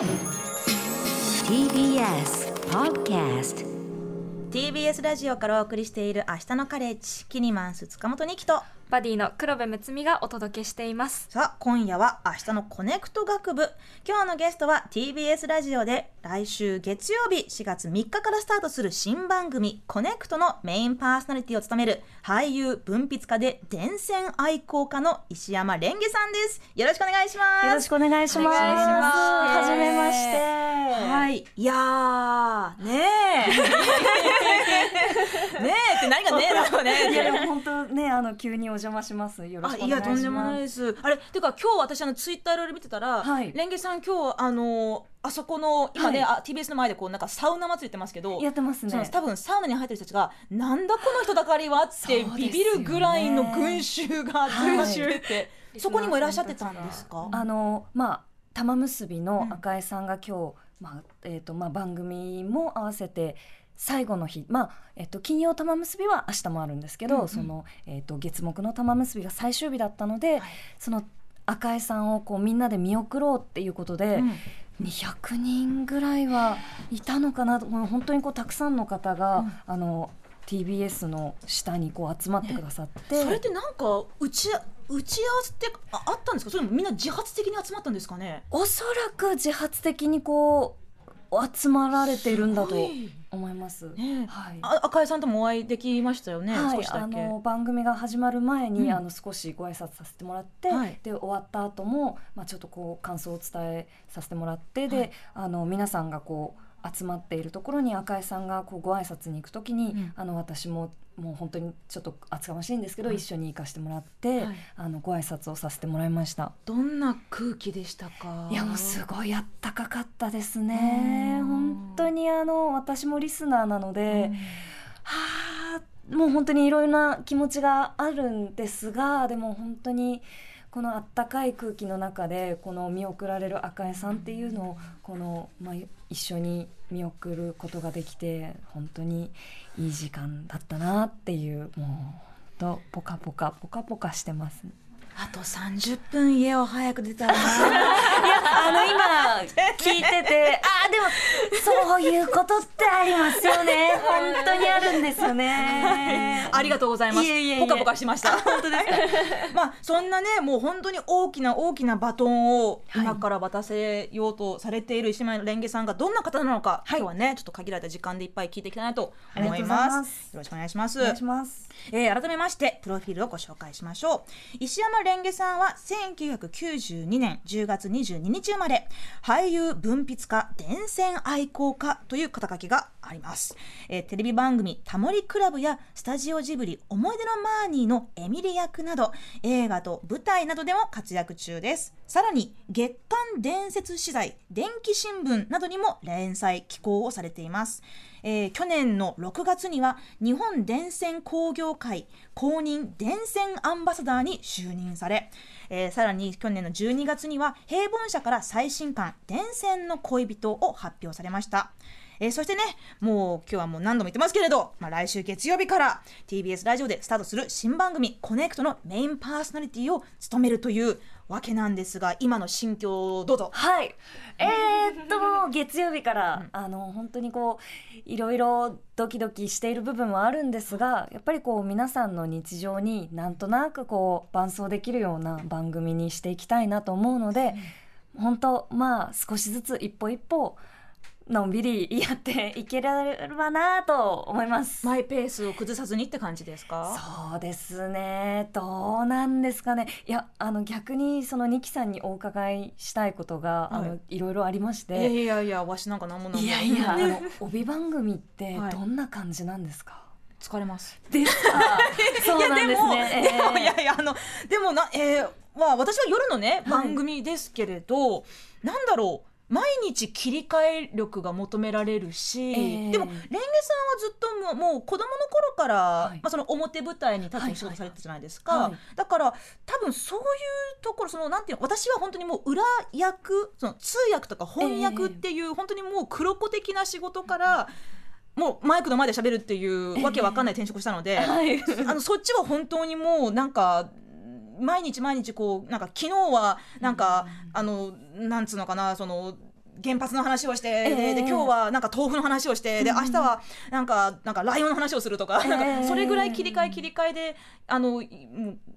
TBS Podcast TBS ラジオからお送りしている明日のカレッジキニマンス塚本ニキと。バディの黒部睦美がお届けしています。さあ今夜は明日のコネクト学部。今日のゲストは TBS ラジオで来週月曜日4月3日からスタートする新番組コネクトのメインパーソナリティを務める俳優文筆家で電線愛好家の石山蓮華さんです。よろしくお願いします。よろしくお願いします。お願いします。はじめまして。はい。いやーねえ ねえって何がねえだろうねいやでも本当ねあの急にお邪魔します。よろしくお願いします。あいやとんでもないですあれてか今日私あのツイッターいろいろ見てたら、はいレンゲさん今日あのあそこの今ね、はいあ TBS の前でこうなんかサウナ祭りってますけどやってますね。多分サウナに入ってる人たちがなんだこの人だかりはってビビるぐらいの群衆がはい群衆って、そこにもいらっしゃってたんですか？あのまあ玉結びの赤江さんが今日、まあえっ、とまあ番組も合わせて。最後の日、まあえっと、金曜玉結びは明日もあるんですけど、うんうん。その、えっと、月木の玉結びが最終日だったので、その赤江さんをこうみんなで見送ろうっていうことで、うん。200人ぐらいはいたのかなと本当にこうたくさんの方が、あの TBS の下にこう集まってくださって、それってなんか打ち打ち合わせってああったんですか？それみんな自発的に集まったんですかね？おそらく自発的にこう集まられているんだと思います。ね。えはい。あ赤井さんともお会いできましたよね、はい、あの番組が始まる前に、うん。あの少しご挨拶させてもらって、はい。で終わった後もまあちょっとこう感想を伝えさせてもらってで、はい。あの皆さんがこう集まっているところに赤井さんがこうご挨拶に行くときに、うん。あの私ももう本当にちょっと厚かましいんですけど、はい。一緒に行かせてもらって、はい。あのご挨拶をさせてもらいました。どんな空気でしたか？いやもうすごいあったかかったですね。うん。本当にあの私もリスナーなので、うん。はあもう本当にいろいろな気持ちがあるんですがでも本当にこのあったかい空気の中でこの見送られる赤江さんっていうのをこの、まあ、一緒に見送ることができて本当にいい時間だったなっていうもうほんとポカポカポカポカしてます。あと30分家を早く出たら なあの今聞いてて あーでもそういうことってありますよね本当にあるんですよねありがとうございます。ポカポカしました。本当ですか？まあそんなねもう本当に大きな大きなバトンをはい今から渡せようとされている石丸レンゲさんがどんな方なのか、今日はねちょっと限られた時間でいっぱい聞いていきたいなと思いま。すよろしくお願いします。お願いしますえー改めましてプロフィールをご紹介しましょう石山レンゲさんは1992年10月22日生まれ俳優文筆家電線愛好家という肩書きがあります、えーテレビ番組「タモリクラブ」やスタジオジブリ「思い出のマーニー」のエミリ役など映画と舞台などでも活躍中です。さらに月刊伝説資材電気新聞などにも連載寄稿をされています。えー去年の6月には日本電線工業会公認電線アンバサダーに就任され、えーさらに去年の12月には平凡社から最新刊「伝染の恋人」を発表されました。えーそしてね、もう今日はもう何度も言ってますけれど、まあ、来週月曜日から TBS ラジオでスタートする新番組「コネクト」のメインパーソナリティを務めるというわけなんですが今の心境をどうぞ。はい。えー、っと月曜日から、あの本当にこういろいろドキドキしている部分はあるんですがやっぱりこう皆さんの日常になんとなくこう伴走できるような番組にしていきたいなと思うので、本当まあ少しずつ一歩一歩のんびりやっていければなと思います。マイペースを崩さずにって感じですか？そうですね。どうなんですかね。いやあの逆にそのニキさんにお伺いしたいことが、はい。あのいろいろありましいやていやいやわしなんか何も何も。いやいや あの帯番組ってはい。どんな感じなんですか、疲れます。ですか？そうなんですね。でも、ええ。いやいやあのでもなえーまあ私は夜のねはい。番組ですけれど、なんだろう毎日切り替え力が求められるし、ええ。でもレンゲさんはずっともうもう子供の頃から、はい。まあ、その表舞台に立つお仕事されてたじゃないですか、はいはいだから多分そういうところそのなんていうの私は本当にもう裏役その通訳とか翻訳っていう、本当にもう黒子的な仕事から、もうマイクの前で喋るっていうわけわかんない転職したので、はい。あのそっちは本当にもうなんか毎日毎日こうなんか昨日はなんか、あのなんつうのかなその原発の話をして、ええ。でで今日はなんか豆腐の話をして、で明日はなんかなんかライオンの話をするとか,、ええ。なんかそれぐらい切り替え切り替えであの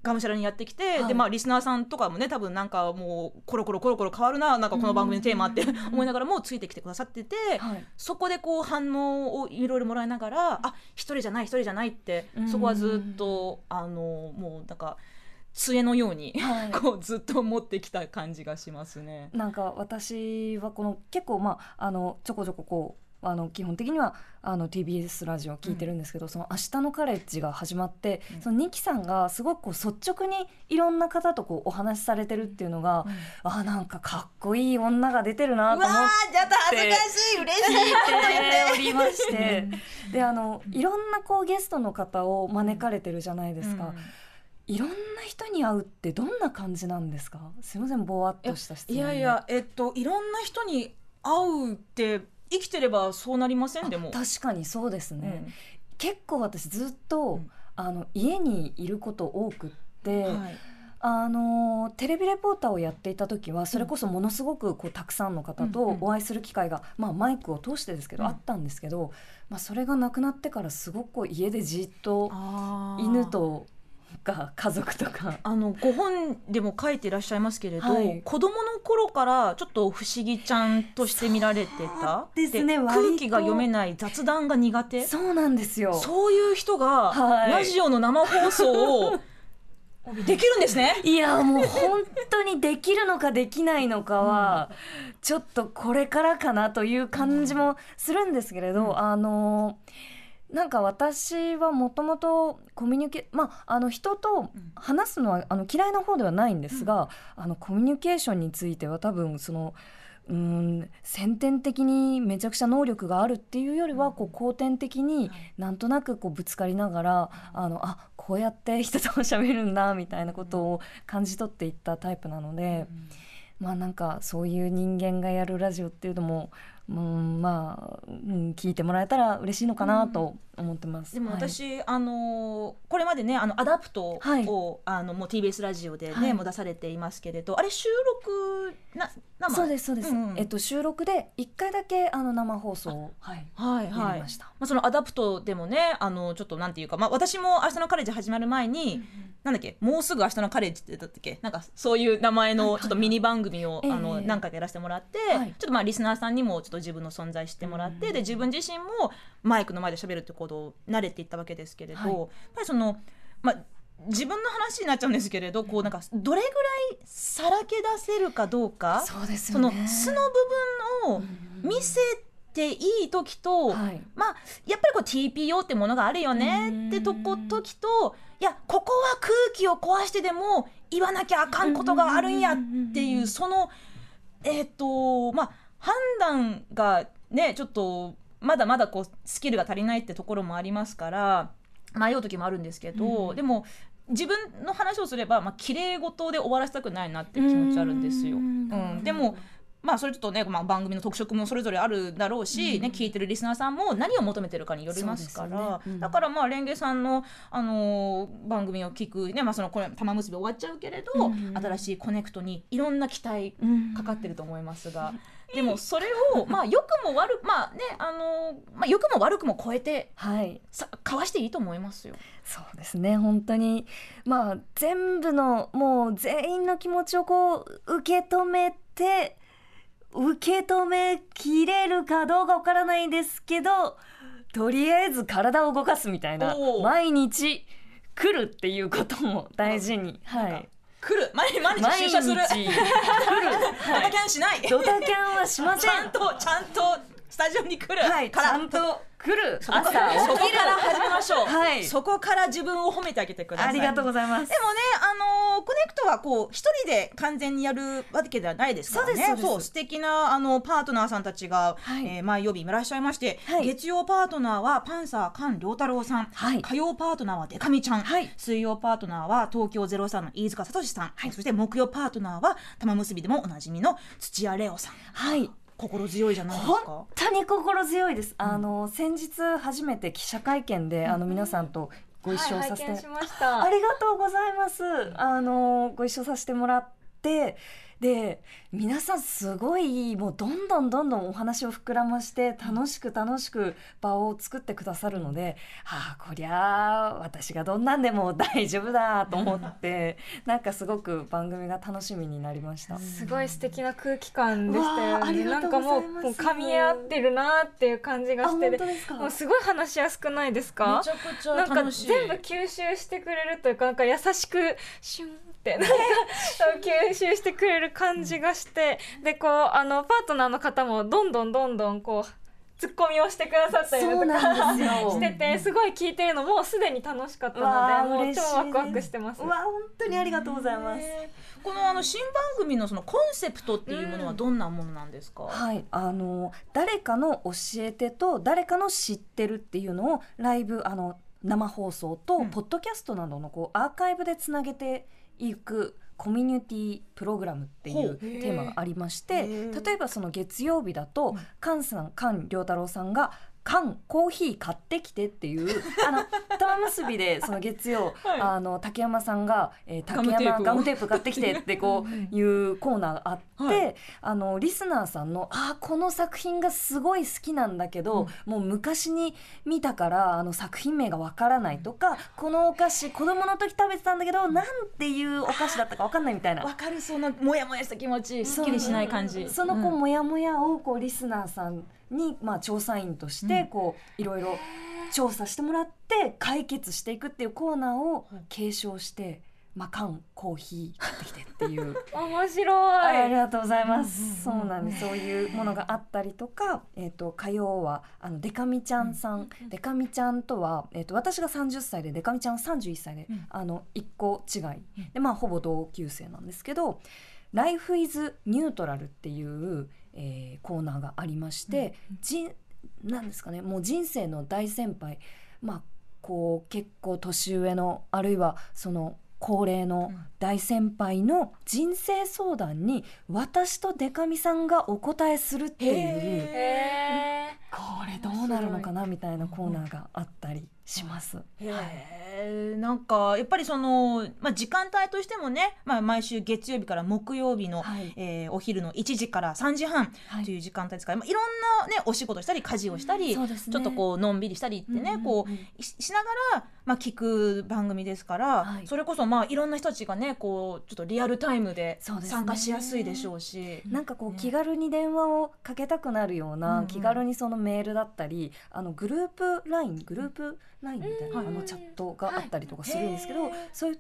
がむしゃらにやってきて、はい。でまあリスナーさんとかもね多分なんかもうコロコロコロコロ変わるななんかこの番組のテーマって思いながらもついてきてくださってて、はい。そこでこう反応をいろいろもらいながらあ一人じゃない一人じゃないってそこはずっとあのもうなんか杖のように、はい。こうずっと持ってきた感じがしますね。なんか私はこの結構まああのちょこちょここうあの基本的にはあの TBS ラジオを聞いてるんですけど、その明日のカレッジが始まって、うん。そのニキさんがすごくこう率直にいろんな方とこうお話しされてるっていうのが、あなんかかっこいい女が出てるなと思って。ーやった恥ずかしい嬉しい聞いて。おりまして。であのいろんなこうゲストの方を招かれてるじゃないですか、いろんな人に会うってどんな感じなんですか？すいませんぼわっとした質問で。いやいやえっといろんな人に会うって生きてればそうなりませんでも。確かにそうですね、うん。結構私ずっと、うん。あの家にいること多くって、はい。あのテレビレポーターをやっていた時はそれこそものすごくこうたくさんの方とお会いする機会が、まあ、マイクを通してですけど、うん。あったんですけど、まあ、それがなくなってからすごく家でじっと犬とか家族とか。あのご本でも書いていらっしゃいますけれど、はい。子供の頃からちょっと不思議ちゃんとして見られてた？ですね空気が読めない雑談が苦手？そうなんですよ。そういう人がはい。ラジオの生放送を できるんですね？いやもう本当にできるのかできないのかは、ちょっとこれからかなという感じもするんですけれど、うん。あのなんか私はもともとコミュニケまああの人と話すのはあの嫌いな方ではないんですが、あのコミュニケーションについては多分その。うん先天的にめちゃくちゃ能力があるっていうよりはこう後天的になんとなくこうぶつかりながらあのあこうやって人と喋るんだみたいなことを感じ取っていったタイプなので、まあなんかそういう人間がやるラジオっていうのも、うん、まあ、うん、聞いてもらえたら嬉しいのかなと思ってます。でもはい。私、あのこれまでねあのアダプトを、はい。あのもう TBS ラジオでね、はい。もう出されていますけれどあれ収録な生？そうですそうです、うんうん。えっと収録で一回だけあの生放送を、はい、はいやはい。りました。まあ、そのアダプトでもねあのちょっとなんていうか、まあ、私も「明日のカレッジ」始まる前に、なんだっけもうすぐ明日のカレッジってだったっけ？なんかそういう名前のちょっとミニ番組を、ええ。あの何回かやらせてもらって、はい。ちょっとまあリスナーさんにもちょっと自分の存在知ってもらって、で自分自身もマイクの前で喋るってことを慣れていったわけですけれど、はい。やっぱりそのまあ自分の話になっちゃうんですけれどこうなんかどれぐらいさらけ出せるかどうかそうですその素の部分を見せていい時と、はい。まあやっぱりこう TPO ってものがあるよねってとこ時といやここは空気を壊してでも言わなきゃあかんことがあるんやっていうそのえっ、とまあ判断がねちょっとまだまだこうスキルが足りないってところもありますから迷う時もあるんですけど、うん。でも自分の話をすればまあ綺麗事で終わらせたくないなっていう気持ちあるんですよ。うん、でもまあそれちょっとね、まあ、番組の特色もそれぞれあるだろうし、ね、聞いてるリスナーさんも何を求めてるかによりますから。ね。うん。だからまあレンゲさんの、あのー番組を聞く、ねまあ、そのこれ玉結び終わっちゃうけれど、うん。新しいコネクトにいろんな期待うんかかってると思いますが。でもそれをまあ良くも悪くまあねあのーまあ良くも悪くも超えてはい。さかわしていいと思いますよ。そうですね本当に。まあ全部のもう全員の気持ちをこう受け止めて受け止めきれるかどうかわからないですけどとりあえず体を動かすみたいな毎日来るっていうことも大事にはい来る。毎日毎日毎日。出社する。来る。ドタキャンしない。ドタキャンはしません。ちゃんとちゃんとスタジオに来る。はい。ちゃんと来る。そこ朝起きる。から始めましょう、はい。そこから自分を褒めてあげてください。ありがとうございます。でもね、あコネクトはこう一人で完全にやるわけではないですからね。そうそう素敵なあのパートナーさんたちが、はい。えー毎曜日いらっしゃいまして、はい。月曜パートナーはパンサー菅良太郎さん、はい。火曜パートナーはデカミちゃん、はい。水曜パートナーは東京ゼロ三の飯塚聡さん、そして木曜パートナーは玉結びでもおなじみの土屋レオさん。はい。心強いじゃないですか？本。当に心強いです。あの先日初めて記者会見であの皆さんとご一緒させて、はい、しましたありがとうございます。あのご一緒させてもらって。で皆さんすごいもうどんどんどんどんお話を膨らまして楽しく楽しく場を作ってくださるので、はあこりゃあ私がどんなんでも大丈夫だと思って なんかすごく番組が楽しみになりました。すごい素敵な空気感でしたよね。なんかもううございますこう噛み合ってるなっていう感じがしてもうすごい話しやすくないですか？なんか全部吸収してくれるというかなんか優しくシュンってなんか吸収してくれる感じがしてでこうあのパートナーの方もどんどんどんどんこうツッコミをしてくださったりとかなんですよ。しててすごい聞いてるのもうすでに楽しかったのでもう嬉しい超ワクワクしてます。うわ本当にありがとうございます。ね。このあの新番組のそのコンセプトっていうものはどんなものなんですか、はい、あの誰かの教えてと誰かの知ってるっていうのをライブあの生放送とうん。ポッドキャストなどのこうアーカイブでつなげていくコミュニティプログラムっていほう。うテーマがありまして例えばその月曜日だとうん。菅さん菅良太郎さんが缶コーヒー買ってきてっていう あの玉結びでその月曜、はい。あの竹山さんが、えー、竹山ガムテープ買ってきてってこう いうコーナーがあって、はい。あのリスナーさんの「あーこの作品がすごい好きなんだけど、もう昔に見たからあの作品名がわからない」とか「このお菓子子供の時食べてたんだけどなんていうお菓子だったかわかんない」みたいな。わかるそのモヤモヤした気持ちすっきりしない感じ。そのこううん。モヤモヤをこうリスナーさんに、まあ、調査員としてこういろいろ調査してもらって解決していくっていうコーナーを継承して、まあ、缶コーヒー買ってきてっていう。面白い。ありがとうございます。そうなんです。そういうものがあったりとか、えっ、と火曜はあのデカミちゃんさん、デカミちゃんとはえっ、と私が30歳でデカミちゃんは31歳で、うん。あの一個違い。でまあほぼ同級生なんですけど、Life is Neutral っていう、えーコーナーがありまして、じんなんですかね、もう人生の大先輩、まあこう結構年上のあるいはその高齢の大先輩の人生相談に私とデカミさんがお答えするっていうへこれどうなるのかなみたいなコーナーがあったりします。へー。なんかやっぱりその、まあ、時間帯としてもね、まあ、毎週月曜日から木曜日の、はい。えーお昼の1時から3時半はい。という時間帯ですから、まあ、いろんな、ね、お仕事したり家事をしたり、そうですね。ちょっとこうのんびりしたりってね、うんうんうん。こうししながら、まあ、聞く番組ですから、はい。それこそまあいろんな人たちがねこうちょっとリアルタイムで参加しやすいでしょうし。なんかこうね。気軽に電話をかけたくなるような、うんうん。気軽にそのメールだったりあのグループ LINE グループ LINE みたいな、うん。あのチャットがあったりとかするんですけど、そういう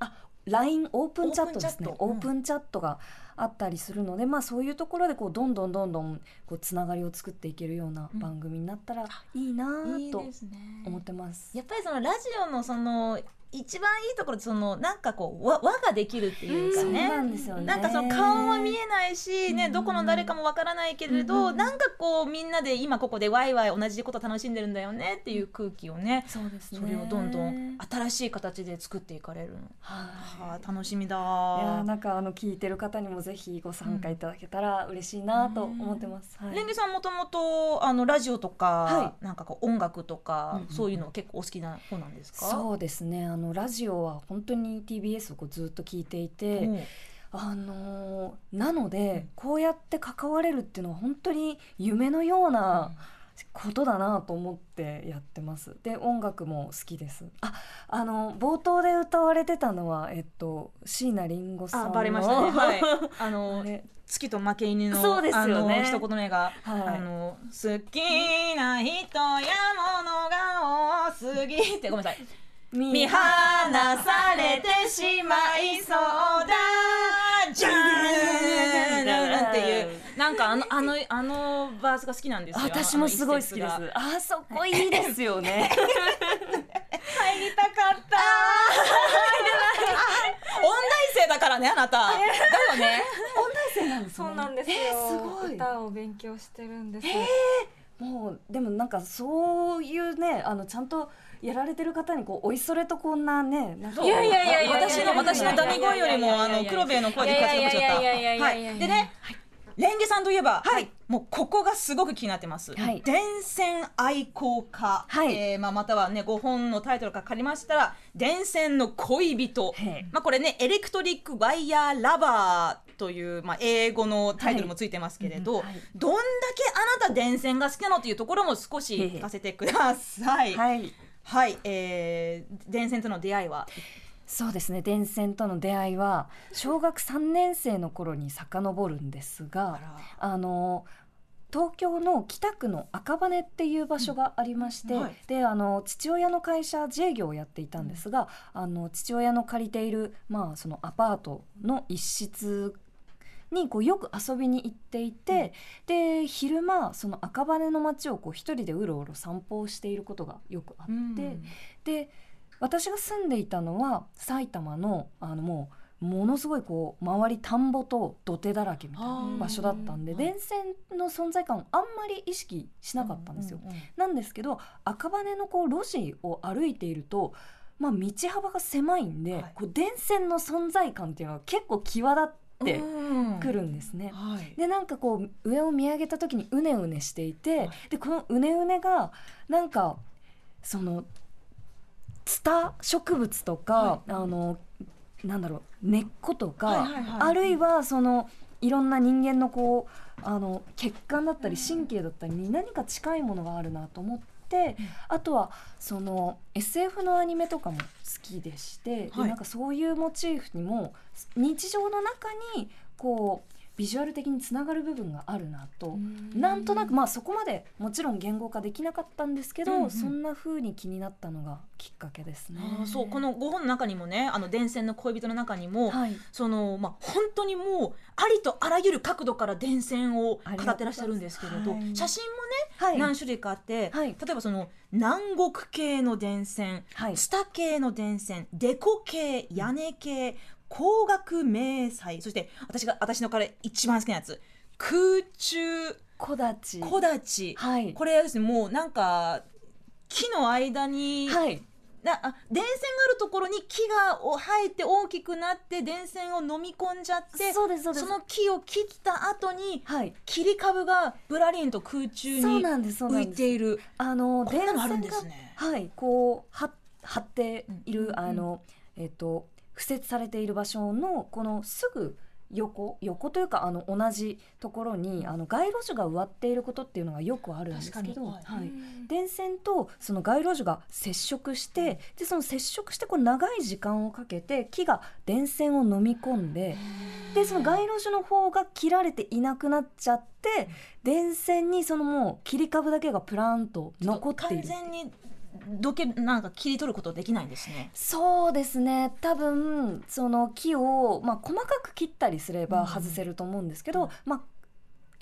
あ LINE オープンチャットですね。オープンチャット。があったりするので、まあ、そういうところでこうどんどんどんどんこうつながりを作っていけるような番組になったらいいなぁとすね。思ってます。やっぱりそのラジオのその一番いいところそのなんかこう輪輪ができるっていうかそうね。なんですよね。なんかその顔は見えないし、ね、うんどこの誰かもわからないけれど、うんうんなんかこうみんなで今ここでワイワイ同じこと楽しんでるんだよねっていう空気をね、そうですね。それをどんどん新しい形で作っていかれるの。はあ、楽しみだいやーなんかあの聞いてる方にもぜひご参加いただけたら嬉しいなと思ってます。はいレンゲさんもともとあのラジオとか、はなんかこう音楽とか、うんうんそういうの結構お好きな方なんですか？そうですねあのラジオは本当に TBS をこうずっと聞いていて、もうあのーなのでこうやって関われるっていうのは本当に夢のようなことだなと思ってやってます。で音楽も好きです。ああの冒頭で歌われてたのはえっと椎名林檎さんのあバレましたね。はい。あの月と負け犬のそうですよね。あの一言目が、はい。あの好きな人や物が多すぎてごめんなさい。見放されてしまいそうだ。じゃーんっていうなんかあのあのあのバースが好きなんですよ。私もすごい好きです。あそこいいですよね。入りたかった。音大生だからねあなた。だよね。そうなんですよ、えーすごい。歌を勉強してるんです、もうでもなんかそういうねあのちゃんとやられてる方にこうおいそれとこんなねなんかいやいやいやいや私の私のダミ声よりもあの黒部の声で活躍しちゃった。いやいやいやいやいやいやはい。でね、レンゲさんといえば、もうここがすごく気になってます。はい。電線愛好家、はい。えーまあまたはねご本のタイトルが借りましたら電線の恋人。まあこれねエレクトリックワイヤーラバーという、まあ、英語のタイトルもついてますけれど、はい。はいどんだけあなた電線が好きなのというところも少し聞かせてください。はい、はい。えー電線との出会いは？そうですね。電線との出会いは小学3年生の頃に遡るんですがあの東京の北区の赤羽っていう場所がありまして、うんはい。であの父親の会社自営業をやっていたんですが、あの父親の借りている、まあ、そのアパートの一室にこうよく遊びに行っていて、で昼間その赤羽の街をこう一人でうろうろ散歩をしていることがよくあって、で私が住んでいたのは埼玉のあのもうものすごいこう周り田んぼと土手だらけみたいな場所だったんで電線の存在感をあんまり意識しなかったんですよ。うううん。なんですけど赤羽のこう路地を歩いていると、まあ、道幅が狭いんで、はい。こう電線の存在感っていうのが結構際立ってうん。くるんですね。はい。でなんかこう上を見上げた時にうねうねしていて、はい。でこのうねうねがなんかそのツタ植物とか、はあのなんだろう根っことか、はいはいはい。あるいはそのいろん。な人間のこうあの血管だったり神経だったりに何か近いものがあるなと思って、あとはその SF のアニメとかも好きでして、ではい。なんかそういうモチーフにも日常の中にこうビジュアル的につながる部分があるなと。なんとなくまあそこまでもちろん言語化できなかったんですけど、うんうん。そんな風に気になったのがきっかけですね。そうこの5本の中にもねあの電線の恋人の中にも、はい、そのまあ本当にもうありとあらゆる角度から電線を語ってらっしゃるんですけれど、はい写真はい、もね何種類かあって、はい。例えばその南国系の電線、はい。スタ系の電線デコ系屋根系光学迷彩。そして私が私のから一番好きなやつ。空中木立。木立、はい。これはですねもうなんか木の間に、はい。なあ電線があるところに木がお生えて大きくなって電線を飲み込んじゃってそうですそうです。その木を切った後にはい。切り株がぶらりんと空中にそうなんですそうな浮いている。あの電線がですね。はいこうは張っている、うん。あのえっ、と敷設されている場所のこのすぐ横横というかあの同じところにあの街路樹が植わっていることっていうのがよくあるんですけど、はい。はい。電線とその街路樹が接触してでその接触してこう長い時間をかけて木が電線を飲み込んででその街路樹の方が切られていなくなっちゃって電線にそのもう切り株だけがプランと残ってい完る。全にどけなんか切り取ることできないんですね。そうですね。多分その木を、まあ、細かく切ったりすれうん。ば外せると思うんですけど、まあ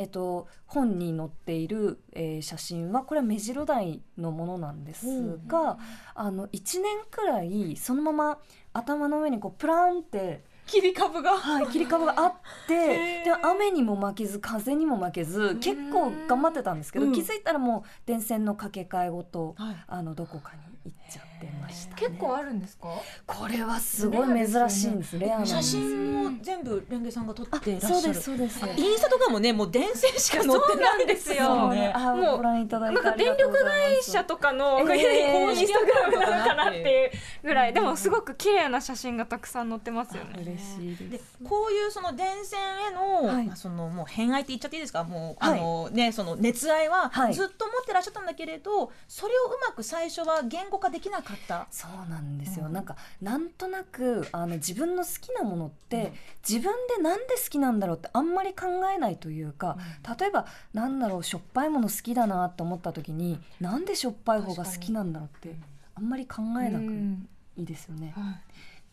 えっと、本に載っている、えー写真はこれは目白台のものなんですが、あの1年くらいそのまま頭の上にこうプランって、切り株が。はい、切り株があってで雨にも負けず風にも負けず結構頑張ってたんですけど、うん。気づいたらもう電線の掛け替えごと、はい。あのどこかに行っちゃってました、ね、結構あるんですか？これはすごい珍しいんです。レアなんです。写真も全部レンゲさんが撮ってらっしゃる。そうですそうです。インスタとかもねもう電線しか載ってないですよ。そうね。あもうご覧いただいてなんか電力会社とかのえー公式インスタグラムなのかなっていうぐらい。でもすごく綺麗な写真がたくさん載ってますよね。嬉しいでこういうその電線への、はい。まあ、そのもう偏愛って言っちゃっていいですか？もう、はい。あのねその熱愛ははい。ずっと持ってらっしゃったんだけれど、それをうまく最初は言語化できなかった。そうなんですよ、うん。なんかなんとなくあの自分の好きなものって、うん。自分でなんで好きなんだろうってあんまり考えないというか、例えばなんだろうしょっぱいもの好きだなと思った時になんでしょっぱい方が好きなんだろうってあんまり考えなくうん。いいですよね。はい。っ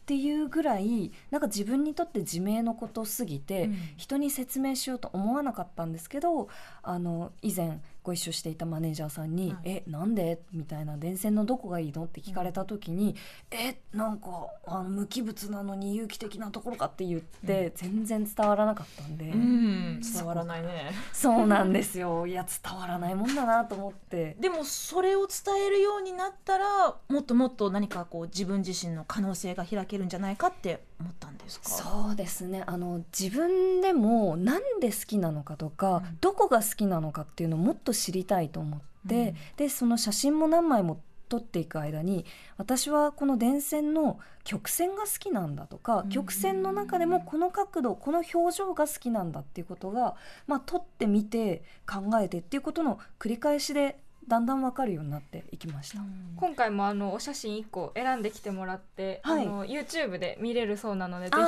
ていうぐらいなんか自分にとって自明のことすぎて、うん。人に説明しようと思わなかったんですけどあの以前ご一緒していたマネージャーさんに「はいえなんで?」みたいな「電線のどこがいいの?」って聞かれた時に「えなんかあの無機物なのに有機的なところか」って言って、全然伝わらなかったんで、うん、伝わらないね。そうなんですよいや伝わらないもんだなと思って。でもそれを伝えるようになったらもっともっと何かこう自分自身の可能性が開けるんじゃないかって思ったんですか？そうですね。あの自分でもなんで好きなのかとか、うん。どこが好きなのかっていうのをもっと知りたいと思って、うん。でその写真も何枚も撮っていく間に私はこの電線の曲線が好きなんだとか、うん。曲線の中でもこの角度この表情が好きなんだっていうことが、まあ、撮ってみて考えてっていうことの繰り返しでだんだん分かるようになっていきました。今回もあのお写真1個選んできてもらって、はい。あの YouTube で見れるそうなのでぜひ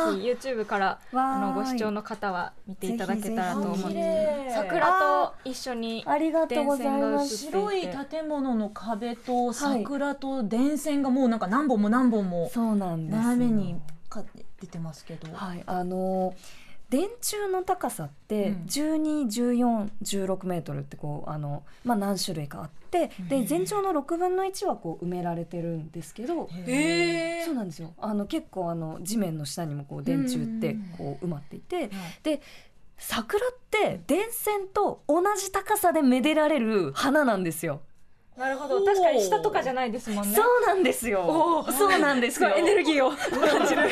YouTube からあのご視聴の方は見ていただけたらと思います。ひ桜と一緒にありがとうございます。白い建物の壁と桜と電線がもうなんか何本も何本もそうなんですよ。斜めにか出てますけど、はい、あの電柱の高さってうん。121416メートルってこうあの、まあ、何種類かあってで全長の6分の1はこう埋められてるんですけどへそうなんですよ。あの結構あの地面の下にもこう電柱ってこう埋まっていてで桜って電線と同じ高さでめでられる花なんですよ。なるほど。確かに下とかじゃないですもんね。そうなんですよ。そうなんですよ。エネルギーを。感じるなん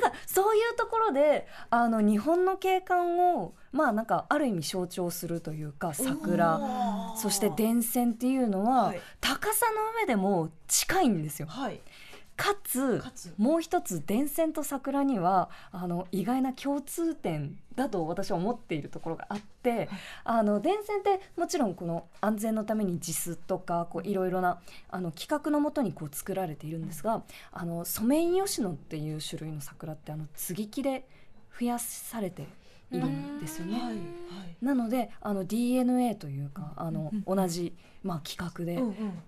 かそういうところであの日本の景観をまあなんかある意味象徴するというか桜。そして電線っていうのは、はい。高さの上でも近いんですよ。はいかつもう一つ電線と桜にはあの意外な共通点だと私は思っているところがあって、あの電線ってもちろんこの安全のために JIS とかこうい。ろいろなあの規格のもとにこう作られているんですが、あのソメイヨシノっていう種類の桜ってあの接ぎ木で増やされているんですよね。はい。はい。なのであの DNA というかあの同じ、まあ、規格で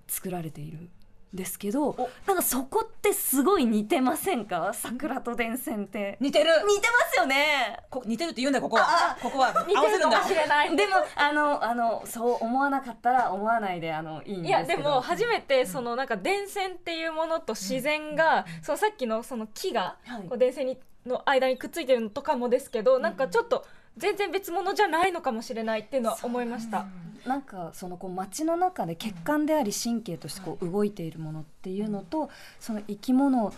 作られているんですけど、お。なんかそこってすごい似てませんか？桜と電線って。似てる。似てますよね。こ似てるって言うんだよここは。ここは。似合わせるんだ。てるかもしれない。でもあのあのそう思わなかったら思わないであのいいんですけど。いやでも初めてそのなんか電線っていうものと自然が、そのさっきのその木がはい。こう電線にの間にくっついてるのとかもですけど、なんかちょっと全然別物じゃないのかもしれないっていうのは思いました。なんかそのこう街の中で血管であり神経としてこう動いているものっていうのと、その生き物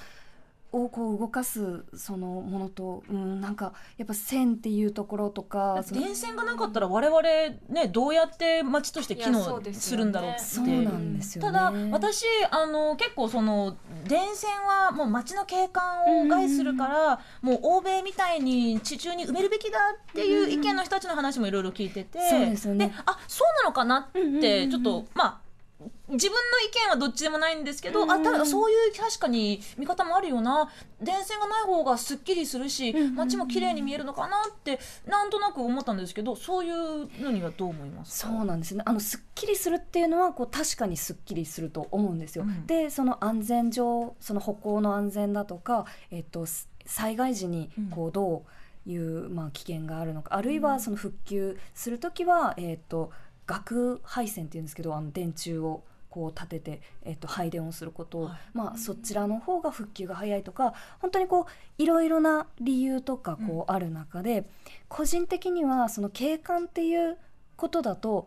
をこう動かすそのものと、うん、なんかやっぱ線っていうところとか電線がなかったら我々ねどうやって街として機能でするんだろうってそうなんですよね。ただ私あの結構その電線はもう街の景観を害するから、もう欧米みたいに地中に埋めるべきだっていう意見の人たちの話もいろいろ聞いてて、そうですよね。あそうなのかなって、うんうんうんうん。ちょっとまあ自分の意見はどっちでもないんですけど、うんうんあただそういう確かに見方もあるよな。電線がない方がすっきりするし、んうん街も綺麗に見えるのかなってなんとなく思ったんですけどそういうのにはどう思いますか？そうなんですね。あのすっきりするっていうのはこう確かにすっきりすると思うんですよ。うん。でその安全上その歩行の安全だとか、えっと、す災害時にこうどういう、まあ、危険があるのかあるいはその復旧する時は、えっと、学配線っていうんですけどあの電柱をこう立てて、えっと、配電をすることを、はい。まあ、そちらの方が復旧が早いとか本当にこういろいろな理由とかこうある中で、個人的にはその景観っていうことだと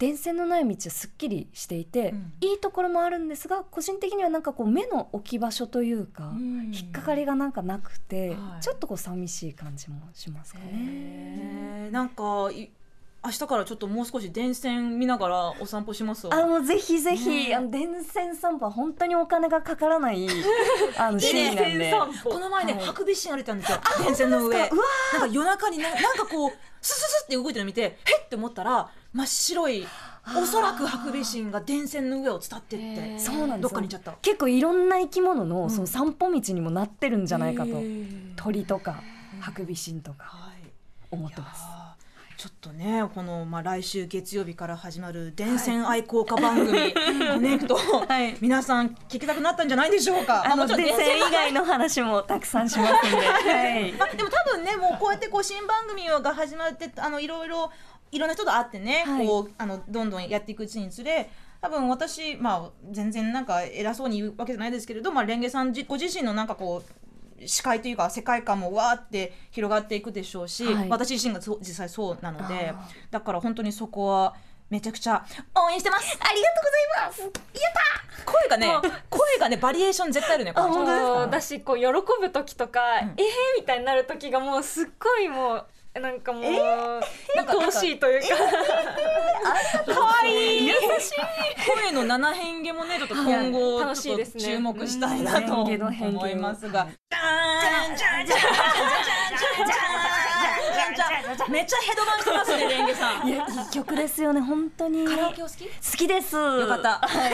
電線のない道はすっきりしていて、うん。いいところもあるんですが個人的にはなんかこう目の置き場所というか、うん。引っかかりがなんかなくて、はい。ちょっとこう寂しい感じもしますかね。なんかい明日からちょっともう少し電線見ながらお散歩しますわ。あもうぜひぜひ、ねあの電線散歩は本当にお金がかからない あの趣味なんで。この前ね、はい。ハクビシン歩いてたんですよ。電線の上。なんか夜中にななんかこうスススって動いてるの見てへっって思ったら真っ白いおそらくハクビシンが電線の上を伝ってってそうなんですよ。どっかに行っちゃった。結構いろんな生き物のん。その散歩道にもなってるんじゃないかと、鳥とかハクビシンとかはい。思ってます。ちょっとねこの、まあ、来週月曜日から始まる電線愛好家番組「コネクト」皆さん聞きたくなったんじゃないでしょうか。まあのもちろん電線以外の話もたくさんしますんで、はい、まあ、でも多分ねもうこうやってこう新番組が始まってあのいろいろいろんな人と会ってね、はい。こうあのどんどんやっていくうちにつれ多分私、まあ、全然なんか偉そうに言うわけじゃないですけれど、まあ、レンゲさんじご自身のなんかこう視界というか世界観もわーって広がっていくでしょうし、はい。私自身がそう実際そうなのであだから本当にそこはめちゃくちゃ応援してます。ありがとうございます。やった声がね声がねバリエーション絶対あるねこの人。本当ですか？そうだしこう喜ぶ時とか、えーみたいになる時がもうすっごいもうなんかもう、なん、か愛しいというか、可愛い優しい声の七変化もねちょっと今後楽しいですね注目したいなと思いますが、めっちゃヘドバンしてますねレンゲさん。いい曲ですよね本当に。カラオケお好き？好きです。よかった。はい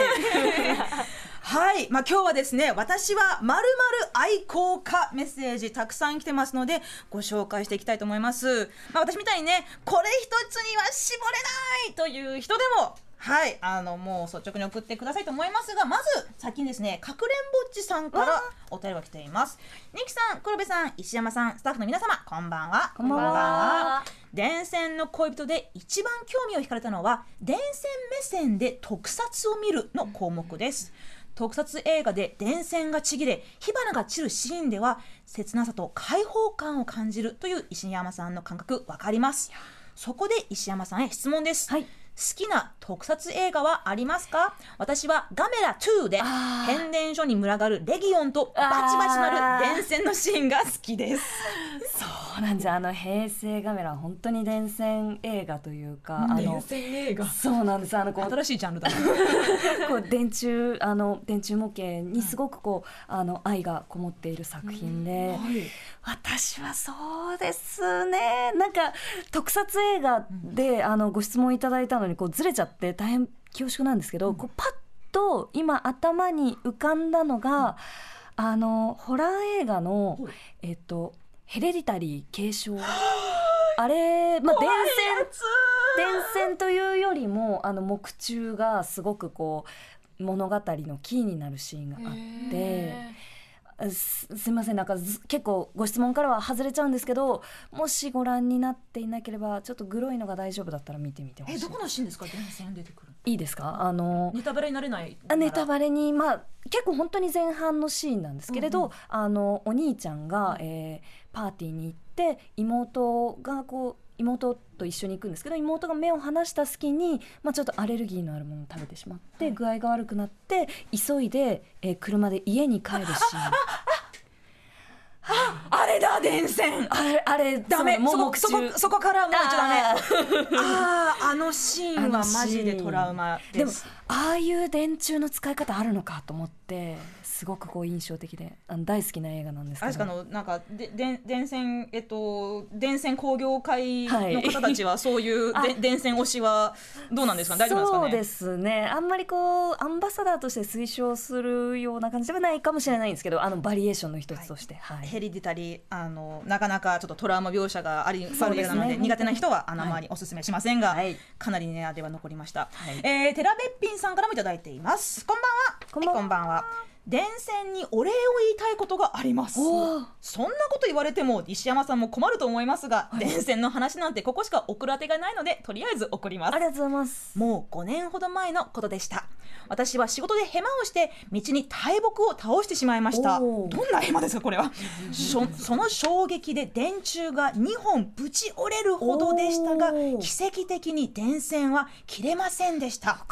はい、まあ、今日はですね、私はまるまる愛好家メッセージたくさん来てますので、ご紹介していきたいと思います。まあ、私みたいにね、これ一つには絞れないという人でも。はい、あのもう率直に送ってくださいと思いますがまず先にですねかくれんぼっちさんからお便りが来ています。ニキさん黒部さん石山さんスタッフの皆様こんばんは。こんばんは。電線の恋人で一番興味を惹かれたのは電線目線で特撮を見るの項目です特撮映画で電線がちぎれ火花が散るシーンでは切なさと開放感を感じるという石山さんの感覚わかります。そこで石山さんへ質問です、はい。好きな特撮映画はありますか？私はガメラ2で変電所に群がるレギオンとバチバチなる電線のシーンが好きです。そうなんです。あの平成ガメラは本当に電線映画というかあの線映画？そうなんです。あのこう新しいジャンルだな。こう電柱あの電柱模型にすごくこうあの愛がこもっている作品で、私はそうですね。なんか特撮映画で、あのご質問いただいたのにこうずれちゃって大変恐縮なんですけど、こうパッと今頭に浮かんだのが、あのホラー映画のえっとヘレディタリー継承。あれまあ電線電線というよりもあの木柱がすごくこう物語のキーになるシーンがあって。すすいません。なんかず結構ご質問からは外れちゃうんですけどもしご覧になっていなければちょっとグロいのが大丈夫だったら見てみてほしい。えどこのシーンですか？電線出てくる。いいですか？あのネタバレになれないあネタレバレにまあ結構本当に前半のシーンなんですけれど、あのお兄ちゃんが、えーパーティーに行って妹がこう妹と一緒に行くんですけど妹が目を離した隙に、まあ、ちょっとアレルギーのあるものを食べてしまって、具合が悪くなって急いで、えー車で家に帰るシーン。あれだ電線あれあれダメ。そこそこそこからもう一度ダメああーあのシーンはマジでトラウマでもですああいう電柱の使い方あるのかと思ってすごくこう印象的であの大好きな映画なんですけど。あのなんかでで電線えっと電線工業会の方たちはそういう あで電線推しはどうなんですか？大丈夫ですかねそうですね？あんまりこうアンバサダーとして推奨するような感じではないかもしれないんですけどあのバリエーションの一つとして、はい。ヘリディタリーあのなかなかちょっとトラウマ描写がありそうでなので苦手な人はあまりおすすめしませんが、はい。かなりネアでは残りました、はい。えー、テラベッピンさんからもいただいています。こんばんは。こんばんは。はいこんばんは。電線にお礼を言いたいことがあります。そんなこと言われても石山さんも困ると思いますが、電線の話なんてここしか送る当てがないのでとりあえず送ります。ありがとうございます。もう5年ほど前のことでした私は仕事でヘマをして道に大木を倒してしまいました。どんなヘマですかこれは。その衝撃で電柱が2本ぶち折れるほどでしたが奇跡的に電線は切れませんでした。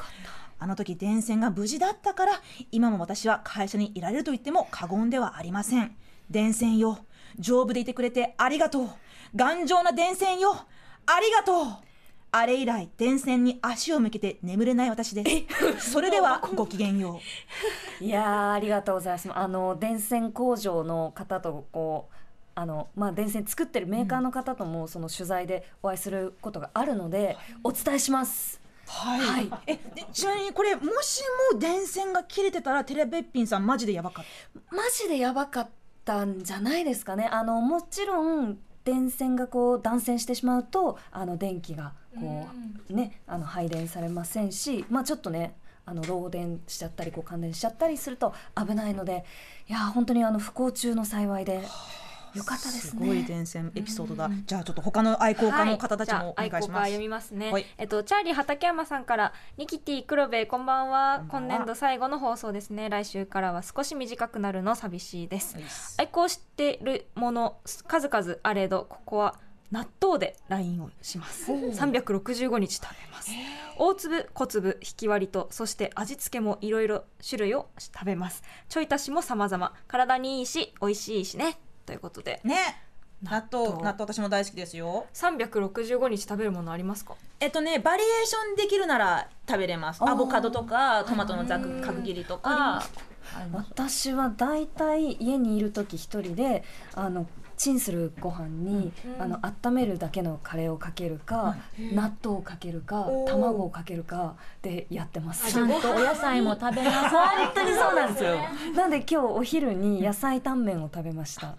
あの時電線が無事だったから今も私は会社にいられると言っても過言ではありません。電線よ。丈夫でいてくれてありがとう。頑丈な電線よ。ありがとうあれ以来電線に足を向けて眠れない私です。それではごきげんよ いやーありがとうございます。あの電線工場の方とこうあのまあ、電線作ってるメーカーの方ともその取材でお会いすることがあるので、お伝えします。うはい、はい。えでちなみにこれもしも電線が切れてたらテレベッピンさんマジでやばかった？マジでやばかったんじゃないですかね。あのもちろん電線がこう断線してしまうとあの電気がこう、ねあの配電されませんしまあちょっとねあの漏電しちゃったりこう感電しちゃったりすると危ないのでいや本当にあの不幸中の幸いでよかったですね。ごい電線エピソードだ、じゃあちょっと他の愛好家の方たちもお願いします、読みますね、はい。えっとチャーリー畠山さんからニキティ黒部こんばんはこんばんは今年度最後の放送ですね。来週からは少し短くなるの寂しいです、はい愛好してるもの数々あれどここは納豆で LINE をします。365日食べます。大粒小粒引き割りとそして味付けもいろいろ種類を食べます。ちょい足しも様々。体にいいし美味しいしねということで。ね。納豆。納豆私も大好きですよ。365日食べるものありますか？えっとねバリエーションできるなら食べれます。アボカドとかトマトのざく角切りとか。私はだいたい家にいる時一人であのチンするご飯に、うんあの温めるだけのカレーをかけるか、納豆をかけるか卵をかけるかでやってます。ちゃんとお野菜も食べなさい本当にそうなんですよなんで今日お昼に野菜タンメンを食べました。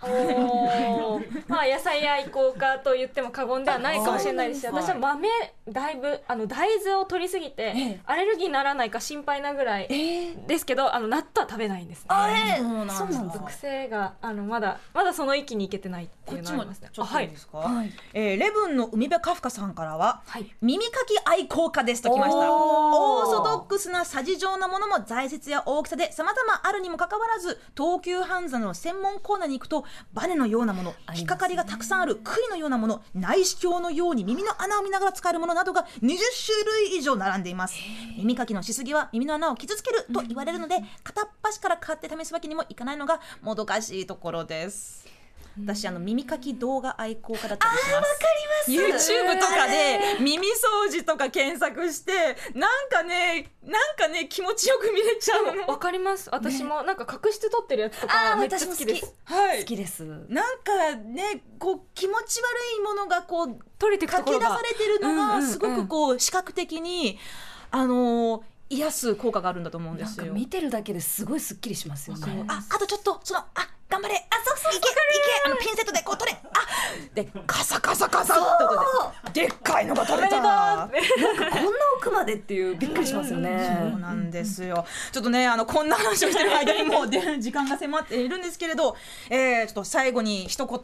まあ野菜愛好家と言っても過言ではないかもしれないですしはい。私は豆だいぶあの大豆を取りすぎえてえアレルギーにならないか心配なぐらいえー、ですけどあの納豆は食べないんですね。あえそうなんだそうなんだ癖があのまだまだその域に行けてないっていうのはありますねちょっといいですか、はい。えーレブンの海辺カフカさんからははい。耳かき愛好家ですときました。オーソドックスなさじ状なものも材質や大きさで様々あるにもかかわらず東急ハンズの専門コーナーに行くとバネのようなもの引っかかりがたくさんある杭のようなもの内視鏡のように耳の穴を見ながら使えるものなどが20種類以上並んでいます。耳かきのしすぎは耳の穴を傷つけると言われるので片っ端から買って試すわけにもいかないのがもどかしいところです私あの耳かき動画愛好家だったりします。YouTube とかで耳掃除とか検索してなんかねなんかね気持ちよく見れちゃう。わかります。私もなんか隠して撮ってるやつとかめっちゃ好きです。はい。好きです。なんかねこう気持ち悪いものがこう取れていくかき出ところが。されてるのがすごくこう視覚的にあのー癒す効果があるんだと思うんですよ。見てるだけですごいすっきりしますよね。ああとちょっとそのあ頑張れ。あそうそういけいけ。あのピンセットでこう取れ。あでカサカサカサって音で。でっかいのが取れた。こんな奥までっていうびっくりしますよね。そうなんですよ。ちょっとね、あの、こんな話をしてる間にもうで時間が迫っているんですけれど、えー、ちょっと最後に一言、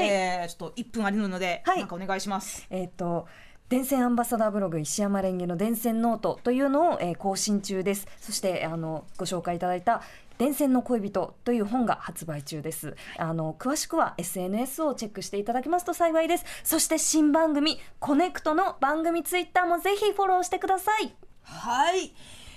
い。えー、ちょっと1分ありるので、はい。なんかお願いします。えっ、と電線アンバサダーブログ石山蓮華の電線ノートというのを、えー更新中です。そしてあのご紹介いただいた電線の恋人という本が発売中です。あの詳しくは SNS をチェックしていただけますと幸いです。そして新番組コネクトの番組ツイッターもぜひフォローしてください。はい。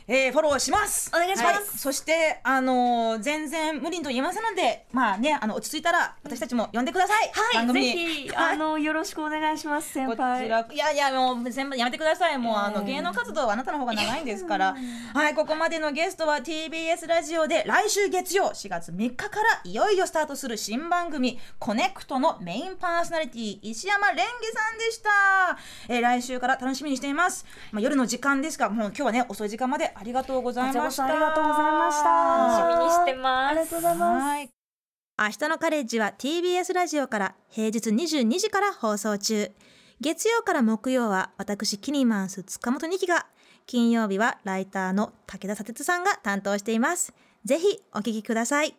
えー、フォローします。お願いします。はい。そして、あのー全然無理と言いませんので、まあね、あの、落ち着いたら、私たちも呼んでください。番組。ぜひ、はいあの よろしくお願いします先輩こちらいやいやもう全部やめてください。もう、あのええ芸能活動はあなたの方が長いんですから。はいここまでのゲストは TBS ラジオで来週月曜4月3日からいよいよスタートする新番組「コネクト」のメインパーソナリティ石山蓮華さんでした、えー来週から楽しみにしています、まあ、夜の時間ですがもう今日はね遅い時間までありがとうございました。ありがとうございました。楽しみにしてます。ありがとうございますはい。明日のカレッジは TBS ラジオから平日22時から放送中。月曜から木曜は私キニマンス塚本二希が金曜日はライターの武田砂鉄さんが担当しています。ぜひお聞きください。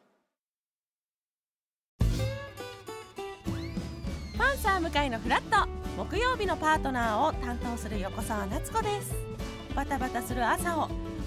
パンサー向かいのフラット。木曜日のパートナーを担当する横澤夏子です。バタバタする朝を